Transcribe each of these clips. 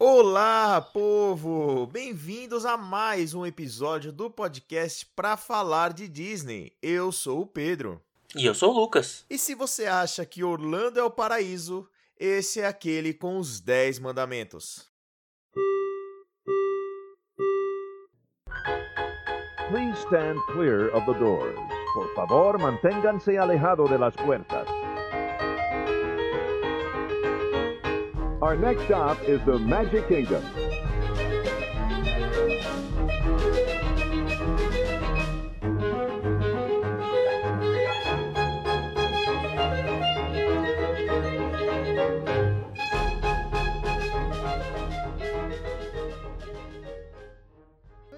Olá, povo! Bem-vindos a mais um episódio do podcast para falar de Disney. Eu sou o Pedro. E eu sou o Lucas. E se você acha que Orlando é o paraíso, esse é aquele com os 10 mandamentos. Please stand clear of the doors. Por favor, manténganse alejado de las puertas. Our next stop is the Magic Kingdom.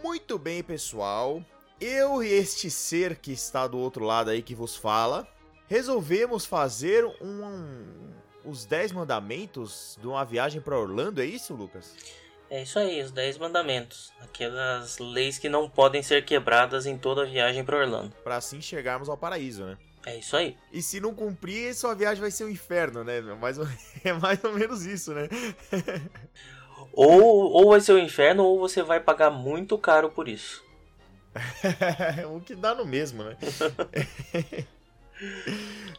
Muito bem, pessoal. Eu e este ser que está do outro lado aí que vos fala, resolvemos fazer um, os 10 mandamentos de uma viagem para Orlando, é isso, Lucas? É isso aí, os 10 mandamentos. Aquelas leis que não podem ser quebradas em toda viagem para Orlando. Para assim chegarmos ao paraíso, né? É isso aí. E se não cumprir, sua viagem vai ser um inferno, né? Mais ou... É mais ou menos isso, né? ou, ou vai ser um inferno, ou você vai pagar muito caro por isso. o que dá no mesmo, né?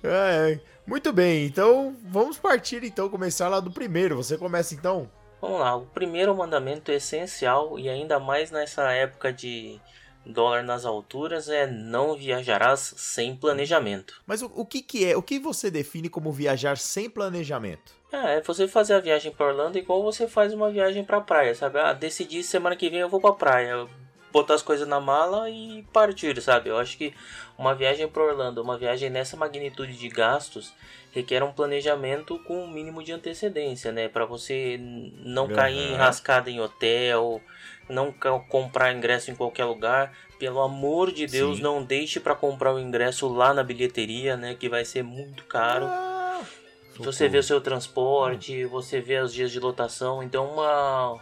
é, muito bem, então vamos partir então, começar lá do primeiro. Você começa então? Vamos lá, o primeiro mandamento essencial e ainda mais nessa época de dólar nas alturas é não viajarás sem planejamento. Mas o, o que, que é? O que você define como viajar sem planejamento? É, é você fazer a viagem para Orlando igual você faz uma viagem para praia, sabe? Ah, decidi semana que vem eu vou para praia botar as coisas na mala e partir, sabe? Eu acho que uma viagem para Orlando, uma viagem nessa magnitude de gastos, requer um planejamento com um mínimo de antecedência, né? Para você não uhum. cair enrascada em hotel, não comprar ingresso em qualquer lugar. Pelo amor de Deus, Sim. não deixe para comprar o ingresso lá na bilheteria, né? Que vai ser muito caro. Ah, você vê o seu transporte, você vê os dias de lotação, então uma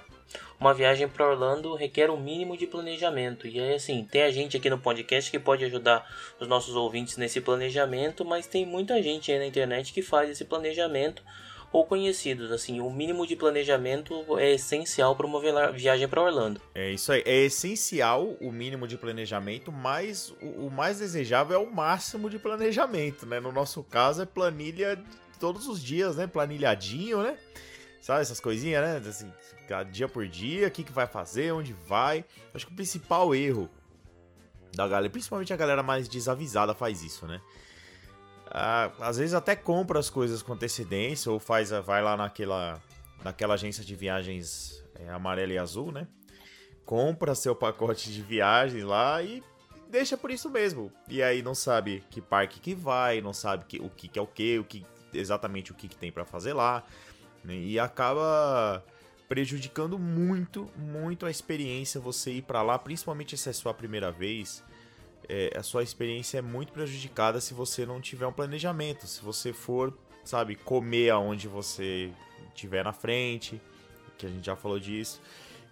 uma viagem para Orlando requer um mínimo de planejamento. E aí, assim, tem a gente aqui no podcast que pode ajudar os nossos ouvintes nesse planejamento, mas tem muita gente aí na internet que faz esse planejamento ou conhecidos. Assim, o mínimo de planejamento é essencial para uma viagem para Orlando. É isso aí. É essencial o mínimo de planejamento, mas o, o mais desejável é o máximo de planejamento, né? No nosso caso é planilha todos os dias, né? Planilhadinho, né? Sabe essas coisinhas, né? Assim, dia por dia, o que, que vai fazer, onde vai. Acho que o principal erro da galera, principalmente a galera mais desavisada, faz isso, né? Ah, às vezes até compra as coisas com antecedência ou faz, vai lá naquela, naquela agência de viagens é, amarela e azul, né? Compra seu pacote de viagens lá e deixa por isso mesmo. E aí não sabe que parque que vai, não sabe que, o que, que é o que, o que exatamente o que, que tem para fazer lá. Né? E acaba prejudicando muito, muito a experiência você ir para lá, principalmente se é sua primeira vez. É, a sua experiência é muito prejudicada se você não tiver um planejamento. Se você for, sabe, comer aonde você tiver na frente, que a gente já falou disso.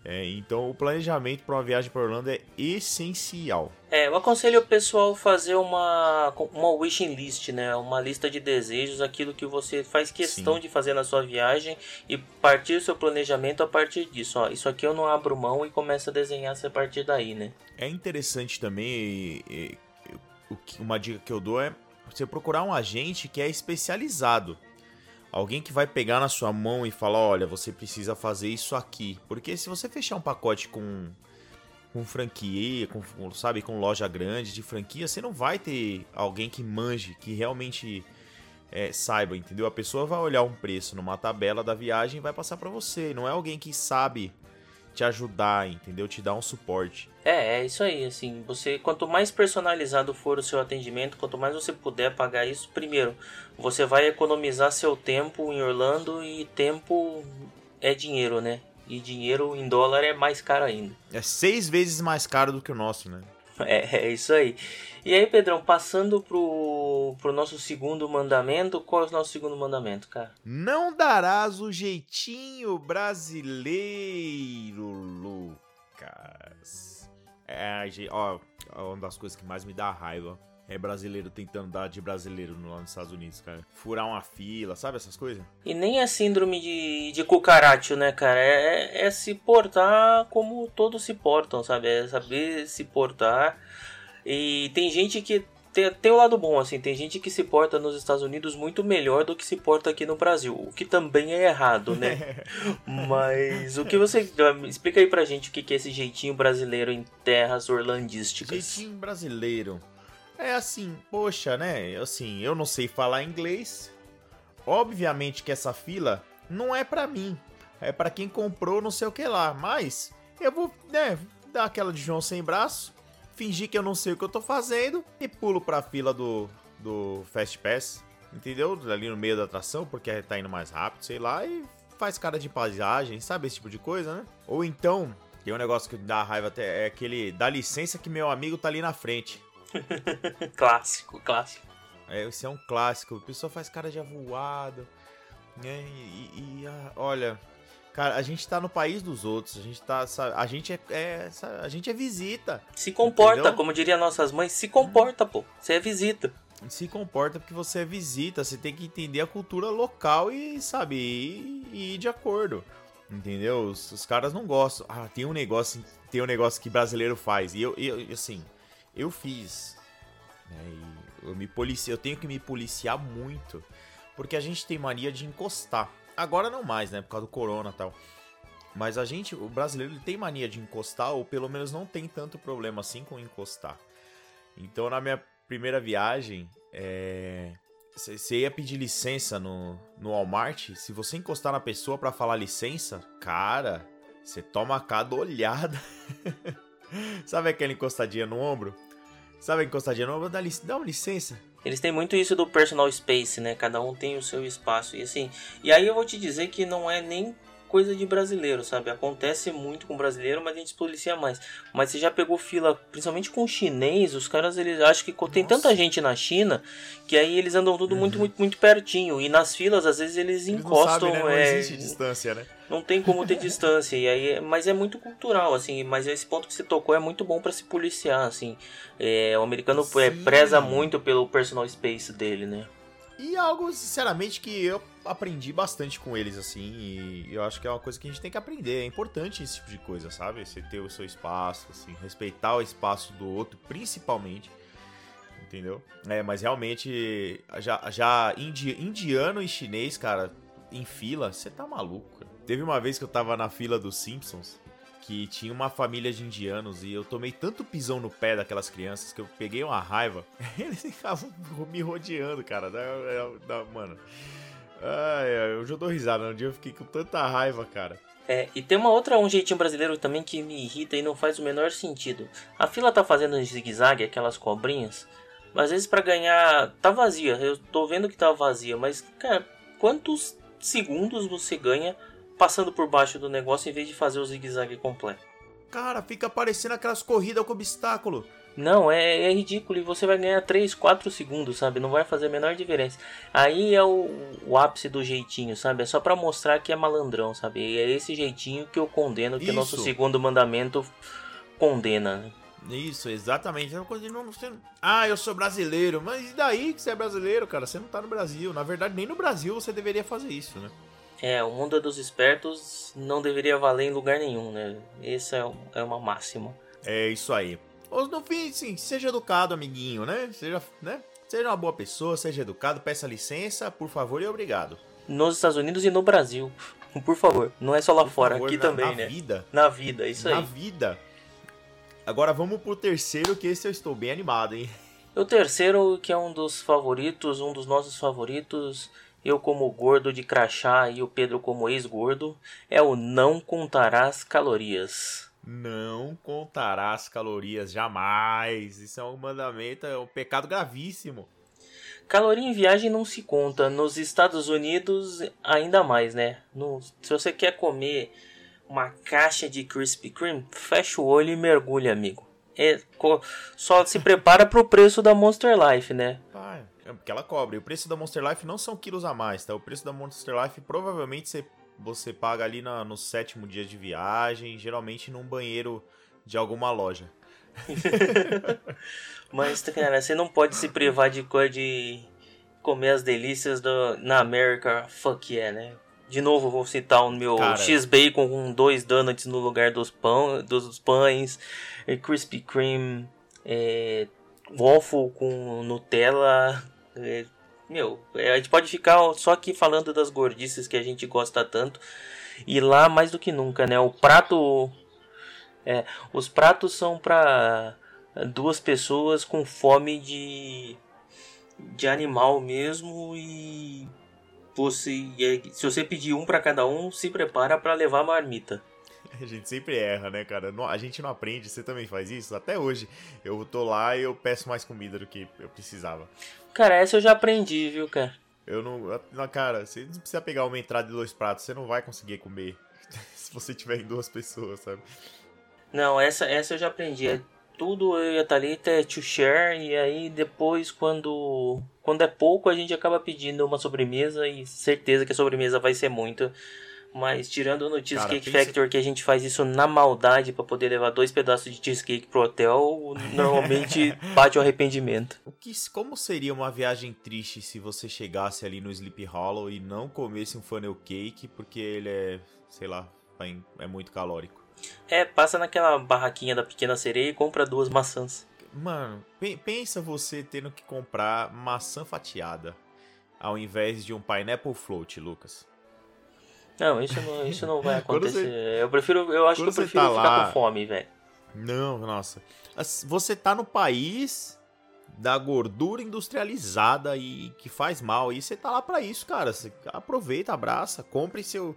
É, então, o planejamento para uma viagem para Orlando é essencial. É, eu aconselho o pessoal fazer uma, uma wishing list, né? Uma lista de desejos, aquilo que você faz questão Sim. de fazer na sua viagem e partir o seu planejamento a partir disso. Ó, isso aqui eu não abro mão e começo a desenhar a partir daí, né? É interessante também, e, e, uma dica que eu dou é você procurar um agente que é especializado Alguém que vai pegar na sua mão e falar: olha, você precisa fazer isso aqui. Porque se você fechar um pacote com, com franquia, com, sabe, com loja grande de franquia, você não vai ter alguém que manje, que realmente é, saiba, entendeu? A pessoa vai olhar um preço numa tabela da viagem e vai passar para você. Não é alguém que sabe te ajudar, entendeu? Te dar um suporte. É, é isso aí, assim, você quanto mais personalizado for o seu atendimento, quanto mais você puder pagar isso, primeiro, você vai economizar seu tempo em Orlando e tempo é dinheiro, né? E dinheiro em dólar é mais caro ainda. É seis vezes mais caro do que o nosso, né? É, é isso aí. E aí, Pedrão, passando pro, pro nosso segundo mandamento, qual é o nosso segundo mandamento, cara? Não darás o jeitinho brasileiro, Lucas. É, ó, uma das coisas que mais me dá raiva é brasileiro tentando dar de brasileiro lá nos Estados Unidos, cara. Furar uma fila, sabe essas coisas? E nem é síndrome de, de cucaracho, né, cara? É, é se portar como todos se portam, sabe? É saber se portar. E tem gente que tem, tem o lado bom, assim, tem gente que se porta nos Estados Unidos muito melhor do que se porta aqui no Brasil, o que também é errado, né? Mas o que você. Explica aí pra gente o que é esse jeitinho brasileiro em terras orlandísticas. Jeitinho brasileiro. É assim, poxa, né? Assim, eu não sei falar inglês. Obviamente que essa fila não é pra mim. É pra quem comprou não sei o que lá. Mas eu vou, né, dar aquela de João sem braço. Fingir que eu não sei o que eu tô fazendo. E pulo pra fila do, do Fast Pass. Entendeu? Ali no meio da atração, porque tá indo mais rápido, sei lá. E faz cara de paisagem, sabe? Esse tipo de coisa, né? Ou então, tem um negócio que dá raiva até. É aquele. Dá licença que meu amigo tá ali na frente. clássico, clássico. É, esse é um clássico. A pessoa faz cara de avoado. Né? E, e, e olha, cara, a gente tá no país dos outros. A gente tá. A gente é, é a gente é visita. Se comporta, entendeu? como diria nossas mães, se comporta, pô. Você é visita. Se comporta porque você é visita. Você tem que entender a cultura local e, sabe, e, e ir de acordo. Entendeu? Os, os, caras não gostam. Ah, tem um negócio, tem um negócio que brasileiro faz. E eu, eu assim, eu fiz. Né, eu, me polici, eu tenho que me policiar muito. Porque a gente tem mania de encostar. Agora não mais, né? Por causa do corona e tal. Mas a gente, o brasileiro, ele tem mania de encostar, ou pelo menos não tem tanto problema assim com encostar. Então, na minha primeira viagem, é... Você ia pedir licença no, no Walmart, se você encostar na pessoa para falar licença, cara, você toma cada olhada. Sabe aquela encostadinha no ombro? Sabe encostadinha? Não, dá, dá uma licença. Eles têm muito isso do personal space, né? Cada um tem o seu espaço. E assim, e aí eu vou te dizer que não é nem coisa de brasileiro, sabe? Acontece muito com brasileiro, mas a gente se policia mais. Mas você já pegou fila, principalmente com chinês, os caras eles acham que tem Nossa. tanta gente na China que aí eles andam tudo uhum. muito, muito, muito pertinho. E nas filas, às vezes, eles, eles encostam. Não, sabem, né? não é... existe distância, né? Não tem como ter distância. E aí, mas é muito cultural, assim. Mas esse ponto que você tocou é muito bom para se policiar, assim. É, o americano é, preza muito pelo personal space dele, né? E algo, sinceramente, que eu aprendi bastante com eles, assim, e eu acho que é uma coisa que a gente tem que aprender. É importante esse tipo de coisa, sabe? Você ter o seu espaço, assim, respeitar o espaço do outro, principalmente. Entendeu? É, mas realmente, já, já indi, indiano e chinês, cara, em fila, você tá maluco. Cara. Teve uma vez que eu tava na fila dos Simpsons que tinha uma família de indianos e eu tomei tanto pisão no pé daquelas crianças que eu peguei uma raiva. Eles ficavam me rodeando, cara. Da, da, mano. Ai, eu já dou risada. Um dia eu fiquei com tanta raiva, cara. É, e tem uma outra, um jeitinho brasileiro também que me irrita e não faz o menor sentido. A fila tá fazendo um zigue-zague, aquelas cobrinhas, mas às vezes para ganhar. tá vazia. Eu tô vendo que tá vazia, mas, cara, quantos segundos você ganha passando por baixo do negócio em vez de fazer o zigue-zague completo. Cara, fica parecendo aquelas corridas com obstáculo. Não, é, é, ridículo e você vai ganhar 3, 4 segundos, sabe? Não vai fazer a menor diferença. Aí é o, o ápice do jeitinho, sabe? É só para mostrar que é malandrão, sabe? E é esse jeitinho que eu condeno, que Isso. o nosso segundo mandamento condena, né? Isso, exatamente. É uma coisa de não, você... Ah, eu sou brasileiro. Mas e daí que você é brasileiro, cara? Você não tá no Brasil. Na verdade, nem no Brasil você deveria fazer isso, né? É, o mundo dos espertos não deveria valer em lugar nenhum, né? Essa é, é uma máxima. É isso aí. Ou no fim, sim, seja educado, amiguinho, né? Seja, né? Seja uma boa pessoa, seja educado, peça licença, por favor e obrigado. Nos Estados Unidos e no Brasil. Por favor, não é só lá por fora, favor, aqui na, também, na né? Na vida. Na vida, isso na aí. Na vida. Agora vamos pro terceiro, que esse eu estou bem animado, hein? O terceiro, que é um dos favoritos, um dos nossos favoritos, eu como gordo de crachá e o Pedro como ex-gordo, é o não contarás calorias. Não contarás calorias jamais. Isso é um mandamento, é um pecado gravíssimo. Caloria em viagem não se conta. Nos Estados Unidos, ainda mais, né? No, se você quer comer uma caixa de Krispy Kreme, fecha o olho e mergulha, amigo. É, só se prepara pro preço da Monster Life, né? Pai. É, porque ela cobre. O preço da Monster Life não são quilos a mais, tá? O preço da Monster Life provavelmente você, você paga ali na, no sétimo dia de viagem, geralmente num banheiro de alguma loja. Mas, cara, você não pode se privar de coisa de comer as delícias do, na América, fuck yeah, né? De novo, vou citar o meu Cara. X-Bacon com dois donuts no lugar dos, pão, dos pães, e Krispy Kreme, é, waffle com Nutella. é, meu, é, a gente pode ficar só aqui falando das gordices que a gente gosta tanto. E lá, mais do que nunca, né? O prato. É, os pratos são para duas pessoas com fome de de animal mesmo e você se você pedir um para cada um, se prepara para levar a marmita. A gente sempre erra, né, cara? A gente não aprende, você também faz isso? Até hoje. Eu tô lá e eu peço mais comida do que eu precisava. Cara, essa eu já aprendi, viu, cara? Eu não. na- Cara, você não precisa pegar uma entrada de dois pratos, você não vai conseguir comer. Se você tiver em duas pessoas, sabe? Não, essa essa eu já aprendi. É tudo eu e a Thalita é to share e aí depois quando quando é pouco a gente acaba pedindo uma sobremesa e certeza que a sobremesa vai ser muito. Mas tirando no Cheesecake pensa- Factor que a gente faz isso na maldade pra poder levar dois pedaços de cheesecake pro hotel, normalmente bate o arrependimento. O que, como seria uma viagem triste se você chegasse ali no Sleepy Hollow e não comesse um funnel cake porque ele é, sei lá, é muito calórico? É, passa naquela barraquinha da pequena sereia e compra duas maçãs. Mano, pe- pensa você tendo que comprar maçã fatiada ao invés de um pineapple float, Lucas. Não, isso não, isso não vai acontecer. você- eu prefiro, eu acho que eu prefiro tá ficar lá- com fome, velho. Não, nossa. Você tá no país da gordura industrializada e que faz mal. E você tá lá pra isso, cara. Você aproveita, abraça, compre seu,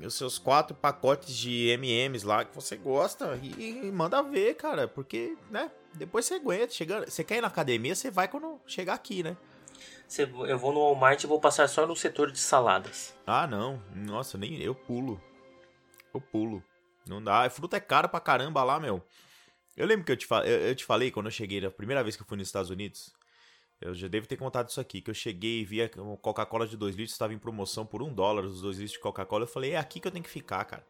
os seus quatro pacotes de M&M's lá que você gosta e, e manda ver, cara. Porque, né? Depois você aguenta. Chega, você quer ir na academia, você vai quando chegar aqui, né? Eu vou no Walmart e vou passar só no setor de saladas. Ah, não. Nossa, nem eu pulo. Eu pulo. Não dá. Fruta é cara pra caramba lá, meu. Eu lembro que eu te, eu, te falei quando eu cheguei, a primeira vez que eu fui nos Estados Unidos. Eu já devo ter contado isso aqui, que eu cheguei e vi a Coca-Cola de 2 litros estava em promoção por 1 dólar, os 2 litros de Coca-Cola. Eu falei, é aqui que eu tenho que ficar, cara.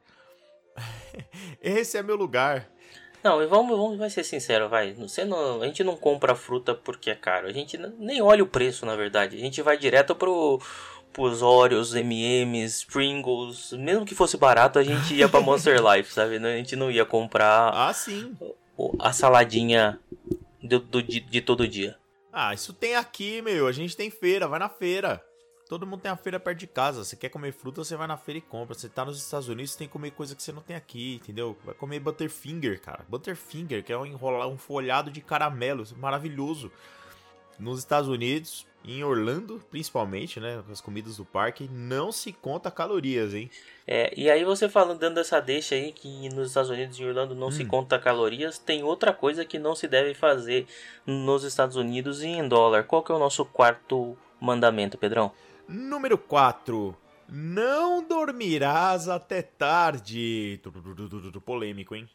Esse é meu lugar. Não, e vamos, vamos vai ser sincero, vai. Você não, a gente não compra fruta porque é caro. A gente nem olha o preço, na verdade. A gente vai direto pro pros Oreos, M&M's, Pringles. Mesmo que fosse barato, a gente ia pra Monster Life, sabe? A gente não ia comprar Ah, sim. a saladinha do, do di- de todo dia. Ah, isso tem aqui, meu. A gente tem feira, vai na feira. Todo mundo tem a feira perto de casa. Você quer comer fruta, você vai na feira e compra. Você tá nos Estados Unidos, você tem que comer coisa que você não tem aqui, entendeu? Vai comer Butterfinger, cara. Butterfinger, que é um enrolar um folhado de caramelo, maravilhoso. Nos Estados Unidos, em Orlando, principalmente, né? As comidas do parque, não se conta calorias, hein? É, e aí você falando, dando essa deixa aí que nos Estados Unidos e Orlando não se Hum. conta calorias, tem outra coisa que não se deve fazer nos Estados Unidos e em dólar. Qual que é o nosso quarto mandamento, Pedrão? Número 4. Não dormirás até tarde. Polêmico, hein?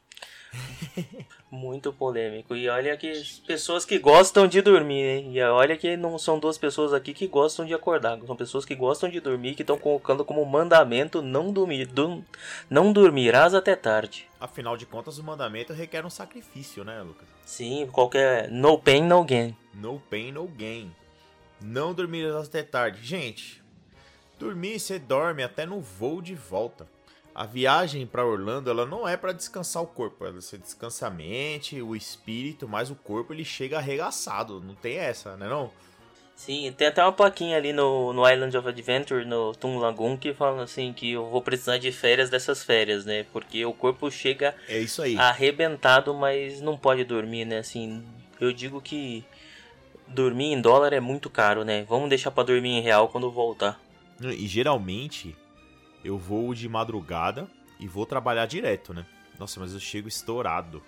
Muito polêmico. E olha que as pessoas que gostam de dormir, hein? E olha que não são duas pessoas aqui que gostam de acordar. São pessoas que gostam de dormir que estão colocando como mandamento não dormir. du- não dormirás até tarde. Afinal de contas, o mandamento requer um sacrifício, né, Lucas? Sim, qualquer. No pain, no gain. No pain, no gain. Não dormirás até tarde. Gente, dormir você dorme até no voo de volta. A viagem para Orlando, ela não é para descansar o corpo, você descansa a mente, o espírito, mas o corpo ele chega arregaçado, não tem essa, né não? Sim, tem até uma plaquinha ali no, no Island of Adventure, no Tum Lagoon, que fala assim que eu vou precisar de férias dessas férias, né? Porque o corpo chega É isso aí. arrebentado, mas não pode dormir, né? Assim, eu digo que dormir em dólar é muito caro, né? Vamos deixar pra dormir em real quando voltar. E geralmente eu vou de madrugada e vou trabalhar direto, né? Nossa, mas eu chego estourado.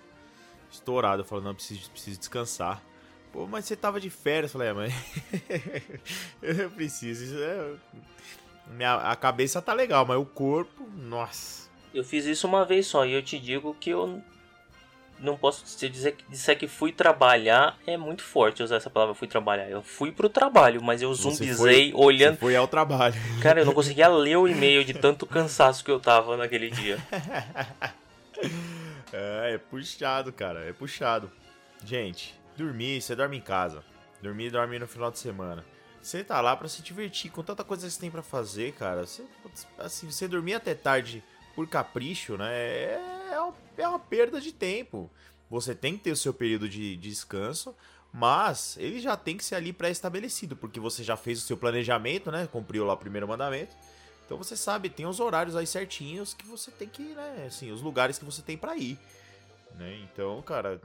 Estourado, eu falo, não, preciso, preciso descansar. Pô, mas você tava de férias, eu falei, é, mas eu preciso. É... Minha, a cabeça tá legal, mas o corpo, nossa. Eu fiz isso uma vez só e eu te digo que eu não posso te dizer que disser que fui trabalhar é muito forte usar essa palavra fui trabalhar. Eu fui pro trabalho, mas eu zumbizei foi- olhando Você foi ao trabalho. Cara, eu não conseguia ler o e-mail de tanto cansaço que eu tava naquele dia. É, é puxado, cara, é puxado. Gente, dormir, você dorme em casa. Dormir, dorme no final de semana. Você tá lá para se divertir com tanta coisa que você tem para fazer, cara. Você, assim, você dormir até tarde por capricho, né? É, é, é uma perda de tempo. Você tem que ter o seu período de, de descanso, mas ele já tem que ser ali pré-estabelecido, porque você já fez o seu planejamento, né? Cumpriu lá o primeiro mandamento. Então você sabe, tem os horários aí certinhos que você tem que, né? Assim, os lugares que você tem para ir. Né? Então, cara,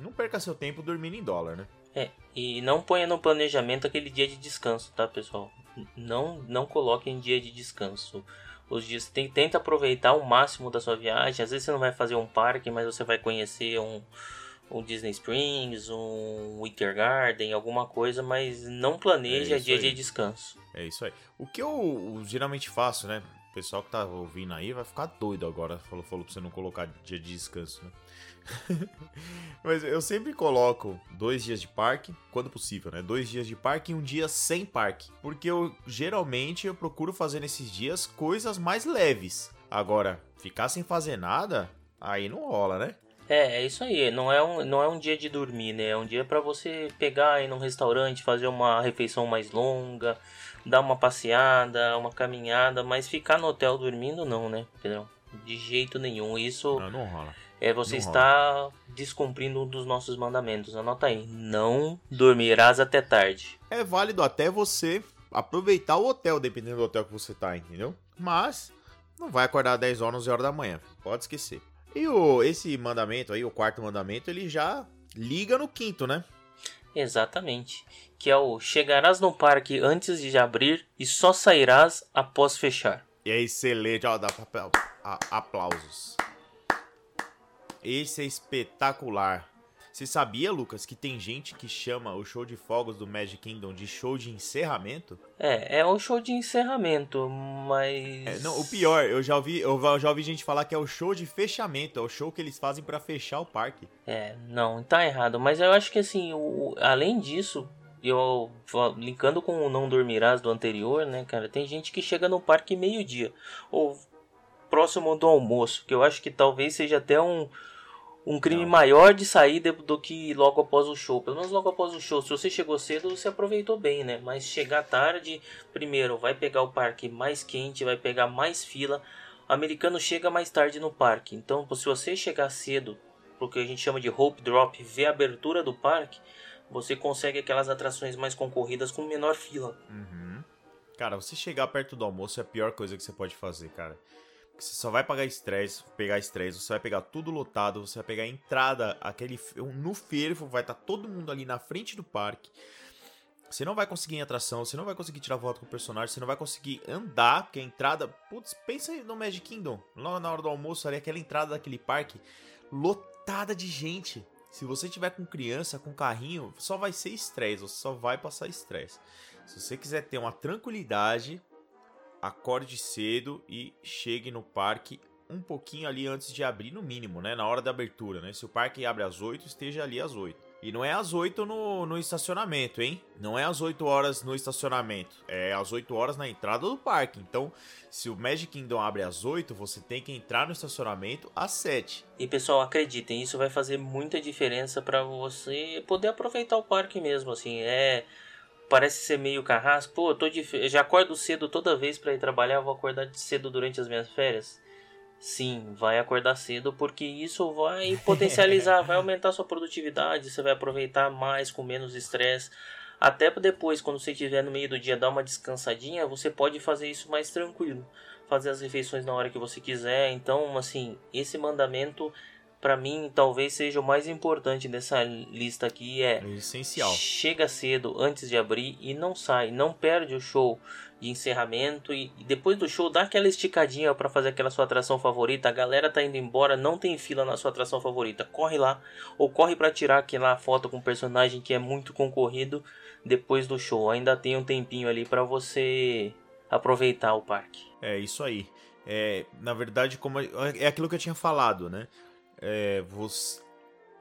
não perca seu tempo dormindo em dólar, né? É, e não ponha no planejamento aquele dia de descanso, tá, pessoal? Não, não coloque em dia de descanso. Os dias tem, tenta aproveitar o máximo da sua viagem. Às vezes você não vai fazer um parque, mas você vai conhecer um, um Disney Springs, um Winter Garden, alguma coisa, mas não planeja é dia aí. de descanso. É isso aí. O que eu geralmente faço, né? O pessoal que tá ouvindo aí vai ficar doido agora. Falou, falou pra você não colocar dia de descanso, né? Mas eu sempre coloco dois dias de parque, quando possível, né? Dois dias de parque e um dia sem parque. Porque eu geralmente eu procuro fazer nesses dias coisas mais leves. Agora, ficar sem fazer nada, aí não rola, né? É, é isso aí. Não é um, não é um dia de dormir, né? É um dia para você pegar ir num restaurante, fazer uma refeição mais longa, dar uma passeada, uma caminhada, mas ficar no hotel dormindo não, né? Entendeu? De jeito nenhum. Isso não, não rola. É você não está rola. descumprindo um dos nossos mandamentos. Anota aí. Não dormirás até tarde. É válido até você aproveitar o hotel, dependendo do hotel que você tá, entendeu? Mas não vai acordar 10 horas, 11 horas da manhã. Pode esquecer. E o, esse mandamento aí, o quarto mandamento, ele já liga no quinto, né? Exatamente. Que é o chegarás no parque antes de abrir e só sairás após fechar. E é excelente, ó, dá papel. aplausos. Esse é espetacular. Você sabia, Lucas, que tem gente que chama o show de fogos do Magic Kingdom de show de encerramento? É, é um show de encerramento, mas. É, não, o pior, eu já ouvi, eu já ouvi gente falar que é o show de fechamento, é o show que eles fazem para fechar o parque. É, não, tá errado. Mas eu acho que assim, o, além disso, eu linkando com o não dormirás do anterior, né, cara, tem gente que chega no parque meio-dia ou próximo do almoço, que eu acho que talvez seja até um um crime não. maior de sair do que logo após o show. Pelo menos logo após o show. Se você chegou cedo, você aproveitou bem, né? Mas chegar tarde, primeiro, vai pegar o parque mais quente, vai pegar mais fila. O americano chega mais tarde no parque. Então, se você chegar cedo, porque a gente chama de Hope Drop, ver a abertura do parque, você consegue aquelas atrações mais concorridas com menor fila. Uhum. Cara, você chegar perto do almoço é a pior coisa que você pode fazer, cara. Você só vai pagar estresse, pegar estresse, você vai pegar tudo lotado, você vai pegar a entrada, aquele no fervo, vai estar tá todo mundo ali na frente do parque. Você não vai conseguir em atração, você não vai conseguir tirar foto com o personagem, você não vai conseguir andar, porque a entrada. Putz, pensa no Magic Kingdom, lá na hora do almoço, ali, aquela entrada daquele parque lotada de gente. Se você tiver com criança, com carrinho, só vai ser estresse, você só vai passar estresse. Se você quiser ter uma tranquilidade, acorde cedo e chegue no parque um pouquinho ali antes de abrir, no mínimo, né? Na hora da abertura, né? Se o parque abre às 8, esteja ali às 8. E não é às 8 no, no estacionamento, hein? Não é às 8 horas no estacionamento. É às 8 horas na entrada do parque. Então, se o Magic Kingdom abre às 8, você tem que entrar no estacionamento às 7. E pessoal, acreditem, isso vai fazer muita diferença para você poder aproveitar o parque mesmo. Assim, é parece ser meio carrasco. Pô, eu, tô de, eu já acordo cedo toda vez para ir trabalhar, vou acordar cedo durante as minhas férias. Sim, vai acordar cedo porque isso vai potencializar, vai aumentar sua produtividade, você vai aproveitar mais com menos estresse. Até depois, quando você estiver no meio do dia, dar uma descansadinha, você pode fazer isso mais tranquilo. Fazer as refeições na hora que você quiser. Então, assim, esse mandamento para mim talvez seja o mais importante dessa lista aqui é, é essencial. Chega cedo antes de abrir e não sai, não perde o show de encerramento e, e depois do show dá aquela esticadinha para fazer aquela sua atração favorita. A galera tá indo embora, não tem fila na sua atração favorita. Corre lá ou corre para tirar aquela foto com o personagem que é muito concorrido depois do show. Ainda tem um tempinho ali para você aproveitar o parque. É isso aí. É, na verdade, como é aquilo que eu tinha falado, né? É, você,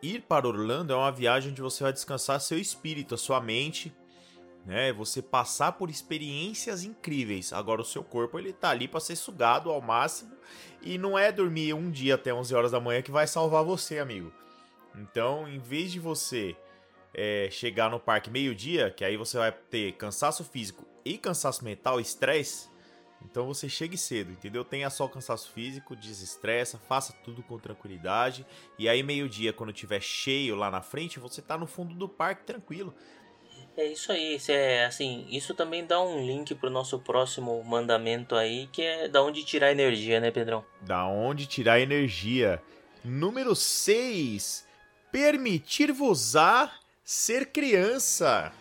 ir para Orlando é uma viagem onde você vai descansar seu espírito, a sua mente, né? Você passar por experiências incríveis. Agora o seu corpo ele tá ali para ser sugado ao máximo e não é dormir um dia até 11 horas da manhã que vai salvar você, amigo. Então, em vez de você é, chegar no parque meio-dia, que aí você vai ter cansaço físico e cansaço mental, estresse, então você chegue cedo, entendeu? Tenha só o cansaço físico, desestressa, faça tudo com tranquilidade. E aí, meio-dia, quando tiver cheio lá na frente, você tá no fundo do parque tranquilo. É isso aí, é assim, isso também dá um link pro nosso próximo mandamento aí, que é da onde tirar energia, né, Pedrão? Da onde tirar energia. Número 6. Permitir-vos ser criança.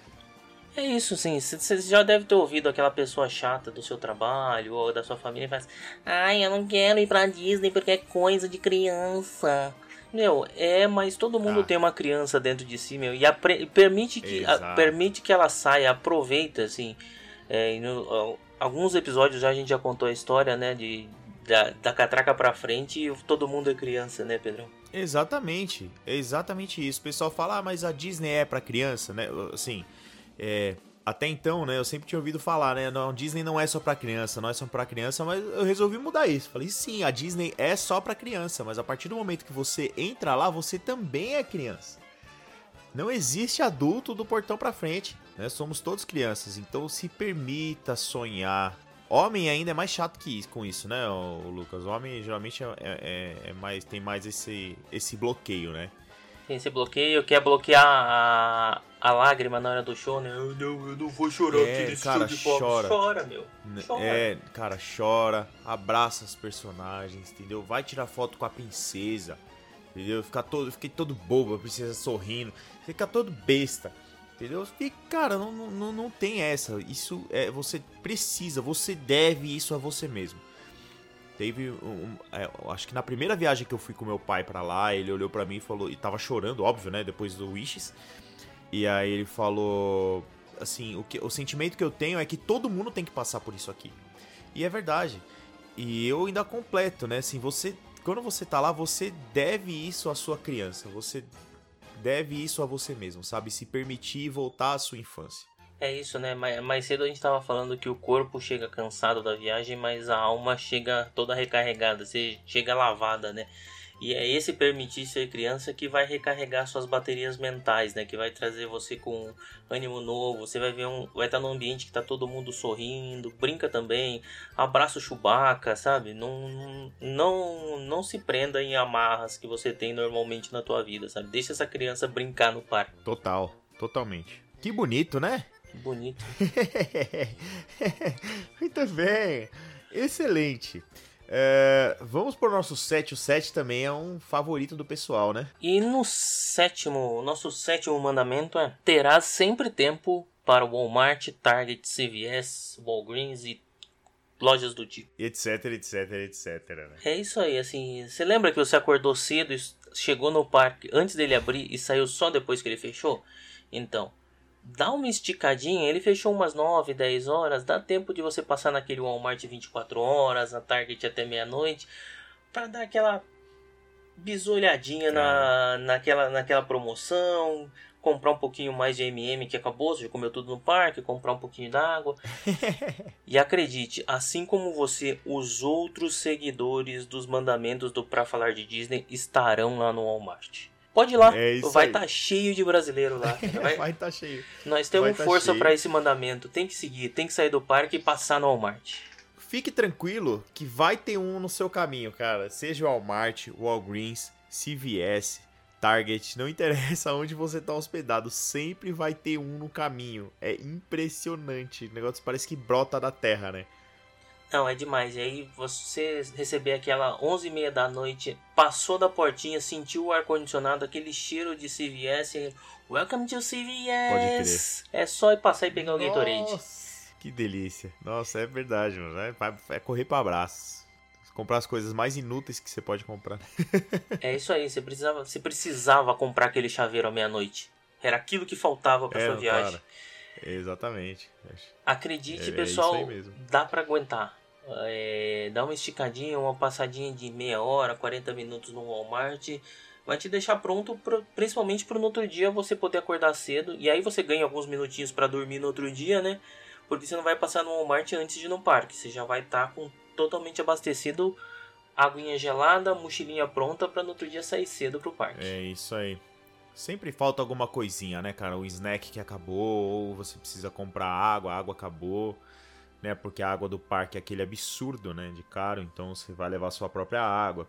É isso, sim. Você já deve ter ouvido aquela pessoa chata do seu trabalho ou da sua família e faz: Ai, eu não quero ir pra Disney porque é coisa de criança. Meu, é, mas todo mundo ah. tem uma criança dentro de si, meu, e permite que a, permite que ela saia, aproveita, assim. É, no, alguns episódios já a gente já contou a história, né, de da, da catraca pra frente e todo mundo é criança, né, Pedrão? Exatamente, é exatamente isso. O pessoal fala, ah, mas a Disney é para criança, né? Assim, é, até então, né, eu sempre tinha ouvido falar, né, não, Disney não é só para criança, não é só para criança, mas eu resolvi mudar isso. Falei, sim, a Disney é só para criança, mas a partir do momento que você entra lá, você também é criança. Não existe adulto do portão para frente, né? Somos todos crianças, então se permita sonhar. Homem ainda é mais chato que isso, com isso, né, o Lucas? O homem geralmente é, é, é mais tem mais esse esse bloqueio, né? Tem esse bloqueio, quer bloquear a, a lágrima na hora do show, né? Eu não, eu não vou chorar é, aqui nesse cara, show de pop. Chora. chora, meu. Chora. É, cara, chora, abraça os personagens, entendeu? Vai tirar foto com a princesa, entendeu? Ficar todo, fiquei todo bobo, a princesa sorrindo, fica todo besta. Entendeu? E, cara, não, não, não tem essa. Isso é. Você precisa, você deve isso a você mesmo. Teve um, é, acho que na primeira viagem que eu fui com meu pai para lá, ele olhou para mim e falou, e tava chorando, óbvio, né, depois do Wishes. E aí ele falou assim, o que o sentimento que eu tenho é que todo mundo tem que passar por isso aqui. E é verdade. E eu ainda completo, né? Assim, você quando você tá lá, você deve isso à sua criança, você deve isso a você mesmo, sabe? Se permitir voltar à sua infância. É isso, né? Mais, mais cedo a gente tava falando que o corpo chega cansado da viagem, mas a alma chega toda recarregada, você chega lavada, né? E é esse permitir ser criança que vai recarregar suas baterias mentais, né? Que vai trazer você com ânimo novo. Você vai ver um, vai estar num ambiente que tá todo mundo sorrindo, brinca também, abraça o Chewbacca, sabe? Não, não, não se prenda em amarras que você tem normalmente na tua vida, sabe? Deixa essa criança brincar no parque. Total, totalmente. Que bonito, né? bonito. Muito bem. Excelente. É, vamos pro nosso 7. O 7 também é um favorito do pessoal, né? E no sétimo, nosso sétimo mandamento é: terás sempre tempo para Walmart, Target, CVS, Walgreens e lojas do tipo. Etc, etc, etc. Né? É isso aí, assim. Você lembra que você acordou cedo, chegou no parque antes dele abrir e saiu só depois que ele fechou? Então, dá uma esticadinha, ele fechou umas 9, 10 horas, dá tempo de você passar naquele Walmart 24 horas, na Target até meia-noite, para dar aquela bisolhadinha na, naquela, naquela promoção, comprar um pouquinho mais de MM que acabou, você já comeu tudo no parque, comprar um pouquinho d'água. e acredite, assim como você, os outros seguidores dos mandamentos do Pra Falar de Disney estarão lá no Walmart. Pode ir lá, é vai estar tá cheio de brasileiro lá. Vai estar tá cheio. Nós temos tá força para esse mandamento. Tem que seguir, tem que sair do parque e passar no Walmart. Fique tranquilo que vai ter um no seu caminho, cara. Seja o Walmart, Walgreens, CVS, Target, não interessa onde você está hospedado, sempre vai ter um no caminho. É impressionante. O negócio parece que brota da terra, né? Não, é demais. E aí você receber aquela 11 e meia da noite, passou da portinha, sentiu o ar-condicionado, aquele cheiro de CVS. Welcome to CVS! Pode crer. É só ir passar e pegar Nossa, o Gatorade. Que delícia. Nossa, é verdade, mano. É, é correr para abraço. Comprar as coisas mais inúteis que você pode comprar. é isso aí, você precisava, você precisava comprar aquele chaveiro à meia-noite. Era aquilo que faltava para é, sua viagem. Exatamente. Acredite, é, pessoal, é dá para aguentar. É, dá uma esticadinha, uma passadinha de meia hora, 40 minutos no Walmart. vai te deixar pronto pro, principalmente para no outro dia você poder acordar cedo e aí você ganha alguns minutinhos para dormir no outro dia, né? Porque você não vai passar no Walmart antes de ir no parque, você já vai estar tá com totalmente abastecido, aguinha gelada, mochilinha pronta para no outro dia sair cedo pro parque. É isso aí. Sempre falta alguma coisinha, né, cara? Um snack que acabou, ou você precisa comprar água, a água acabou, né? Porque a água do parque é aquele absurdo, né, de caro, então você vai levar sua própria água.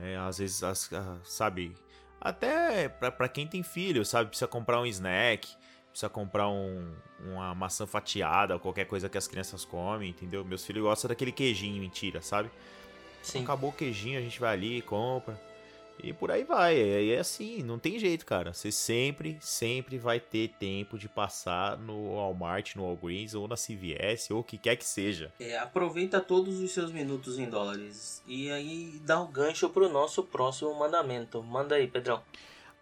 É, às vezes, as, sabe, até para quem tem filho, sabe, precisa comprar um snack, precisa comprar um, uma maçã fatiada, ou qualquer coisa que as crianças comem, entendeu? Meus filhos gostam daquele queijinho, mentira, sabe? Sim. Acabou o queijinho, a gente vai ali, compra. E por aí vai. É, é assim, não tem jeito, cara. Você sempre, sempre vai ter tempo de passar no Walmart, no Walgreens ou na CVS ou o que quer que seja. É, aproveita todos os seus minutos em dólares. E aí dá o um gancho pro nosso próximo mandamento. Manda aí, Pedrão.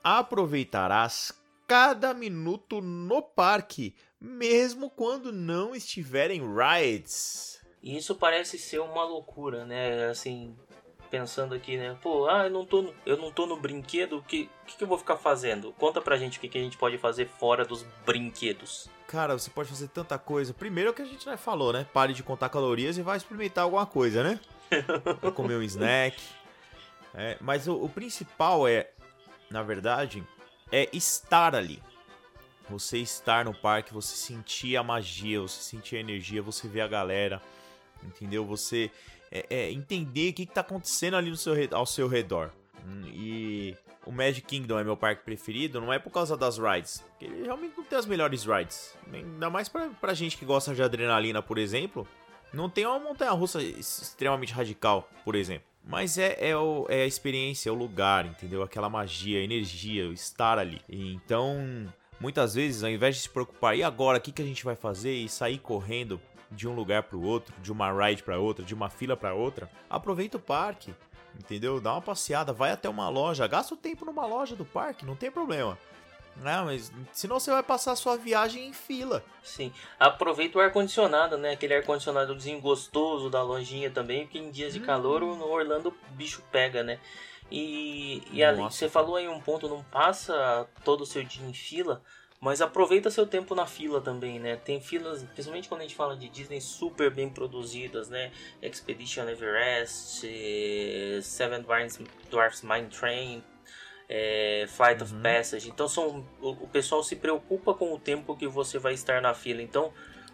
Aproveitarás cada minuto no parque, mesmo quando não estiverem rides. Isso parece ser uma loucura, né? Assim, pensando aqui, né? Pô, ah, eu não tô no, eu não tô no brinquedo, o que, que, que, eu vou ficar fazendo? Conta pra gente o que, que a gente pode fazer fora dos brinquedos. Cara, você pode fazer tanta coisa. Primeiro é o que a gente já falou, né? Pare de contar calorias e vai experimentar alguma coisa, né? vai comer um snack. É, mas o, o principal é, na verdade, é estar ali. Você estar no parque, você sentir a magia, você sentir a energia, você ver a galera, entendeu? Você é, é entender o que, está acontecendo ali no seu, ao seu redor. Hum, e o Magic Kingdom é meu parque preferido, não é por causa das rides, ele realmente não tem as melhores rides. Ainda mais pra, pra gente que gosta de adrenalina, por exemplo. Não tem uma montanha russa extremamente radical, por exemplo. Mas é, é, o, é a experiência, é o lugar, entendeu? Aquela magia, a energia, o estar ali. Então, muitas vezes, ao invés de se preocupar, e agora, o que, que a gente vai fazer? E sair correndo de um lugar para o outro, de uma ride para outra, de uma fila para outra, aproveita o parque, entendeu? Dá uma passeada, vai até uma loja, gasta o tempo numa loja do parque, não tem problema. Não, mas senão você vai passar a sua viagem em fila. Sim. Aproveita o ar-condicionado, né? Aquele ar-condicionado gostoso da lojinha também, porque em dias de hum. calor no Orlando o bicho pega, né? E, e ali, você falou aí um ponto, não passa todo o seu dia em fila, mas aproveita seu tempo na fila também, né? Tem filas, principalmente quando a gente fala de Disney, super bem produzidas, né? Expedition Everest, Seven Dwarfs Mine Train, é, Flight uhum. of Passage. Então são, o, o, pessoal se preocupa com o tempo que você vai estar na fila. Então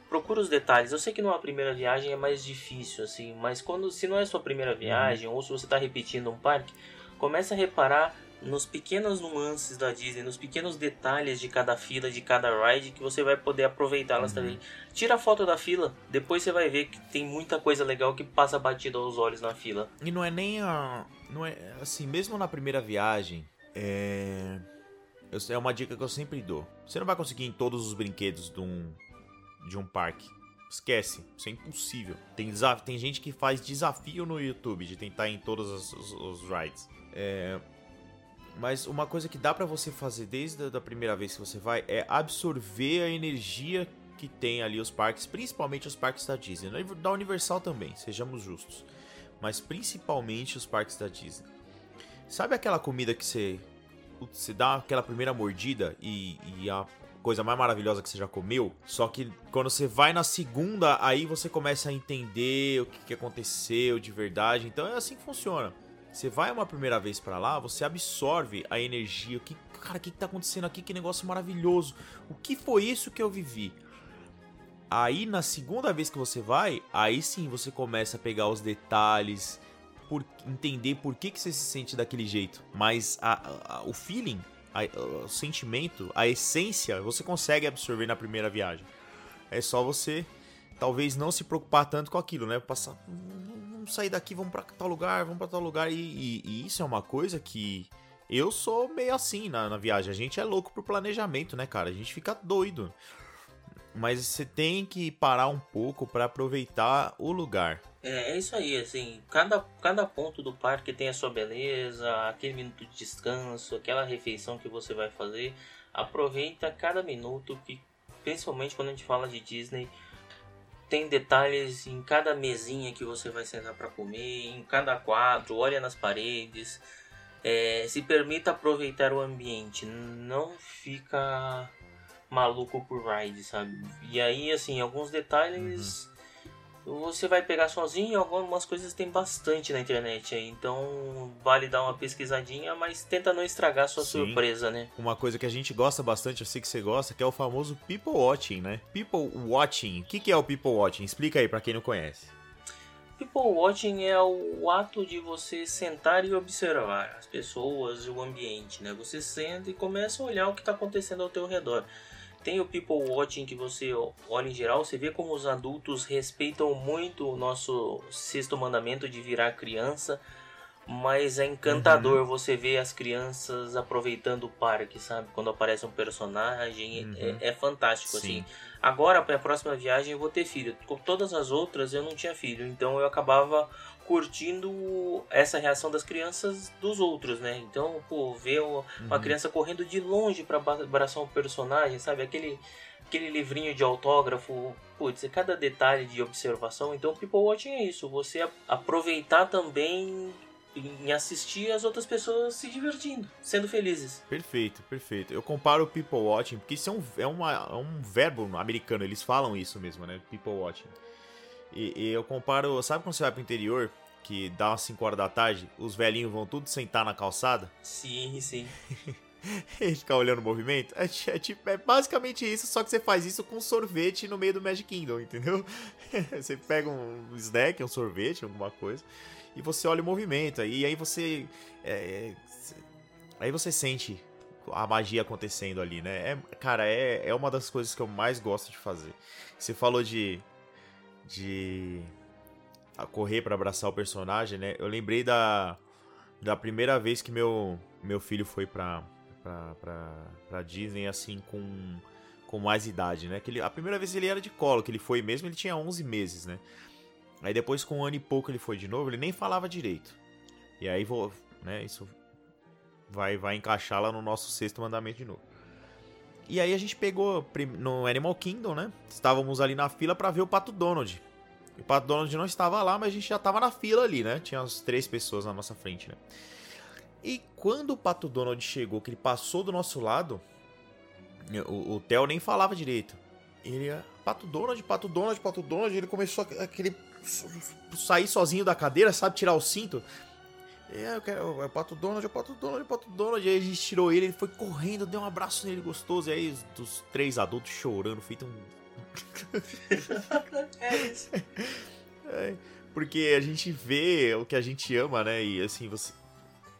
procura os detalhes. Eu sei que numa primeira viagem é mais difícil, assim, mas quando se não é sua primeira viagem uhum. ou se você está repetindo um parque, começa a reparar nos pequenos nuances da Disney, nos pequenos detalhes de cada fila, de cada ride, que você vai poder aproveitá-las uhum. também. Tira a foto da fila, depois você vai ver que tem muita coisa legal que passa batido aos olhos na fila. E não é nem a. Não é assim, mesmo na primeira viagem, é. É uma dica que eu sempre dou. Você não vai conseguir em todos os brinquedos de um, de um parque. Esquece, isso é impossível. Tem, desaf... Tem gente que faz desafio no YouTube de tentar ir em todos os, os, os rides. É... Mas uma coisa que dá para você fazer desde a primeira vez que você vai é absorver a energia que tem ali os parques, principalmente os parques da Disney. Da Universal também, sejamos justos. Mas principalmente os parques da Disney. Sabe aquela comida que você, você dá aquela primeira mordida e, e a coisa mais maravilhosa que você já comeu? Só que quando você vai na segunda, aí você começa a entender o que, que aconteceu de verdade. Então é assim que funciona. Você vai uma primeira vez para lá, você absorve a energia. Que, cara, o que, que tá acontecendo aqui? Que negócio maravilhoso. O que foi isso que eu vivi? Aí na segunda vez que você vai, aí sim você começa a pegar os detalhes, por entender por que, que você se sente daquele jeito. Mas a, a, o feeling, a, o sentimento, a essência, você consegue absorver na primeira viagem. É só você, talvez, não se preocupar tanto com aquilo, né? Passar. Vamos sair daqui, vamos para tal lugar, vamos para tal lugar. E, e, e, isso é uma coisa que. Eu sou meio assim na, na viagem. A gente é louco pro planejamento, né, cara? A gente fica doido. Mas você tem que parar um pouco para aproveitar o lugar. É, é isso aí, assim, cada, cada ponto do parque tem a sua beleza, aquele minuto de descanso, aquela refeição que você vai fazer. Aproveita cada minuto, que principalmente quando a gente fala de Disney, tem detalhes em cada mesinha que você vai sentar para comer, em cada quadro, olha nas paredes. É, se permita aproveitar o ambiente, não fica maluco por ride, sabe? E aí, assim, alguns detalhes uhum. Você vai pegar sozinho, algumas coisas tem bastante na internet aí, então vale dar uma pesquisadinha, mas tenta não estragar sua Sim. surpresa, né? Uma coisa que a gente gosta bastante, eu sei que você gosta, que é o famoso people watching, né? People watching. O que, que é o people watching? Explica aí para quem não conhece. People watching é o ato de você sentar e observar as pessoas e o ambiente, né? Você senta e começa a olhar o que está acontecendo ao teu redor. Tem o people watching que você olha em geral, você vê como os adultos respeitam muito o nosso sexto mandamento de virar criança, mas é encantador uhum. você ver as crianças aproveitando o parque, sabe? Quando aparece um personagem, é, uhum. é, é, fantástico, Sim. assim. Agora, para a próxima viagem, eu vou ter filho. Com todas as outras, eu não tinha filho, então eu acabava curtindo essa reação das crianças dos outros, né? Então, pô, ver uma uhum. criança correndo de longe para abraçar um personagem, sabe? Aquele aquele livrinho de autógrafo, putz, é cada detalhe de observação. Então, people watching é isso, você aproveitar também em assistir as outras pessoas se divertindo, sendo felizes. Perfeito, perfeito. Eu comparo people watching, porque isso é um, é, uma, é um verbo americano, eles falam isso mesmo, né? People watching. E, e, eu comparo, sabe quando você vai pro interior, que dá umas 5 horas da tarde, os velhinhos vão tudo sentar na calçada? Sim, sim. e ficar olhando o movimento? É, é, tipo, é basicamente isso, só que você faz isso com sorvete no meio do Magic Kingdom, entendeu? você pega um snack, um sorvete, alguma coisa, e você olha o movimento, e aí você. É, aí você sente a magia acontecendo ali, né? É, cara, é, é uma das coisas que eu mais gosto de fazer. Você falou de de correr para abraçar o personagem, né? Eu lembrei da, da primeira vez que meu, meu filho foi pra, pra, pra, pra Disney, assim, com, com mais idade, né? Que ele, a primeira vez ele era de colo, que ele foi mesmo, ele tinha 11 meses, né? Aí depois, com um ano e pouco, ele foi de novo, ele nem falava direito. E aí, vou, né, isso vai, vai encaixar lá no nosso sexto mandamento de novo. E aí a gente pegou no Animal Kingdom, né? Estávamos ali na fila para ver o Pato Donald. O Pato Donald não estava lá, mas a gente já estava na fila ali, né? Tinha as três pessoas na nossa frente, né? E quando o Pato Donald chegou, que ele passou do nosso lado, o, o Theo nem falava direito. Ele, Pato Donald, Pato Donald, Pato Donald, ele começou aquele sair sozinho da cadeira, sabe, tirar o cinto. É, eu quero. É o Pato Donald, é o Pato Donald, é o Pato Donald. Aí a gente tirou ele, ele foi correndo, deu um abraço nele gostoso. E aí os, os três adultos chorando, feito um. é isso. É, porque a gente vê o que a gente ama, né? E assim, você.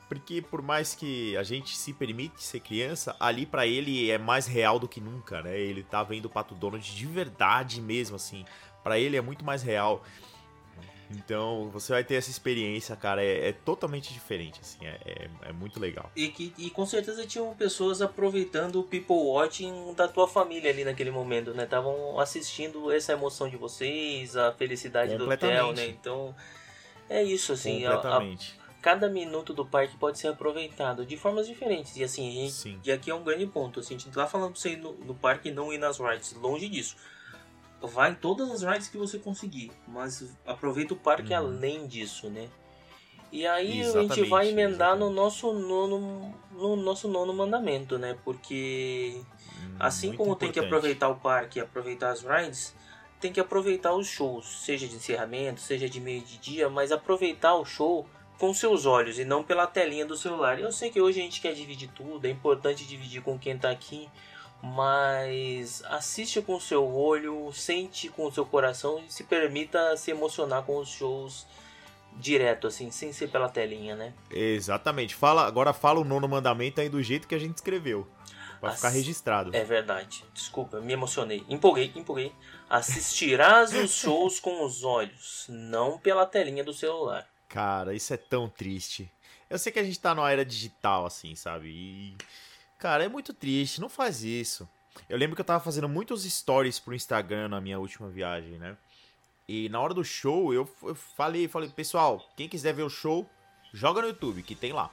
Porque por mais que a gente se permite ser criança, ali para ele é mais real do que nunca, né? Ele tá vendo o Pato Donald de verdade mesmo, assim. para ele é muito mais real. Então você vai ter essa experiência, cara, é, é totalmente diferente, assim, é, é, é, muito legal. E, que, e com certeza tinham pessoas aproveitando o people watching da tua família ali naquele momento, né? Estavam assistindo essa emoção de vocês, a felicidade do hotel, né? Então é isso, assim. Completamente. A, a, cada minuto do parque pode ser aproveitado de formas diferentes. E assim, gente, e aqui é um grande ponto. Assim, a gente não tá falando pra você ir no, no parque e não ir nas rides, longe disso vai em todas as rides que você conseguir, mas aproveita o parque uhum. além disso, né? E aí exatamente, a gente vai emendar no nosso nono, no nosso nono mandamento, né? Porque hum, assim como importante. tem que aproveitar o parque e aproveitar as rides, tem que aproveitar os shows, seja de encerramento, seja de meio de dia, mas aproveitar o show com seus olhos e não pela telinha do celular. Eu sei que hoje a gente quer dividir tudo, é importante dividir com quem está aqui, mas assiste com o seu olho, sente com o seu coração e se permita se emocionar com os shows direto, assim, sem ser pela telinha, né? Exatamente. Fala, agora fala o nono mandamento aí do jeito que a gente escreveu. Vai Ass... ficar registrado. É verdade. Desculpa, me emocionei. Empolguei, empolguei. Assistirás os shows com os olhos, não pela telinha do celular. Cara, isso é tão triste. Eu sei que a gente tá numa era digital, assim, sabe? E Cara, é muito triste, não faz isso. Eu lembro que eu tava fazendo muitos stories pro Instagram na minha última viagem, né? E na hora do show eu, falei, falei, pessoal, quem quiser ver o show, joga no YouTube, que tem lá.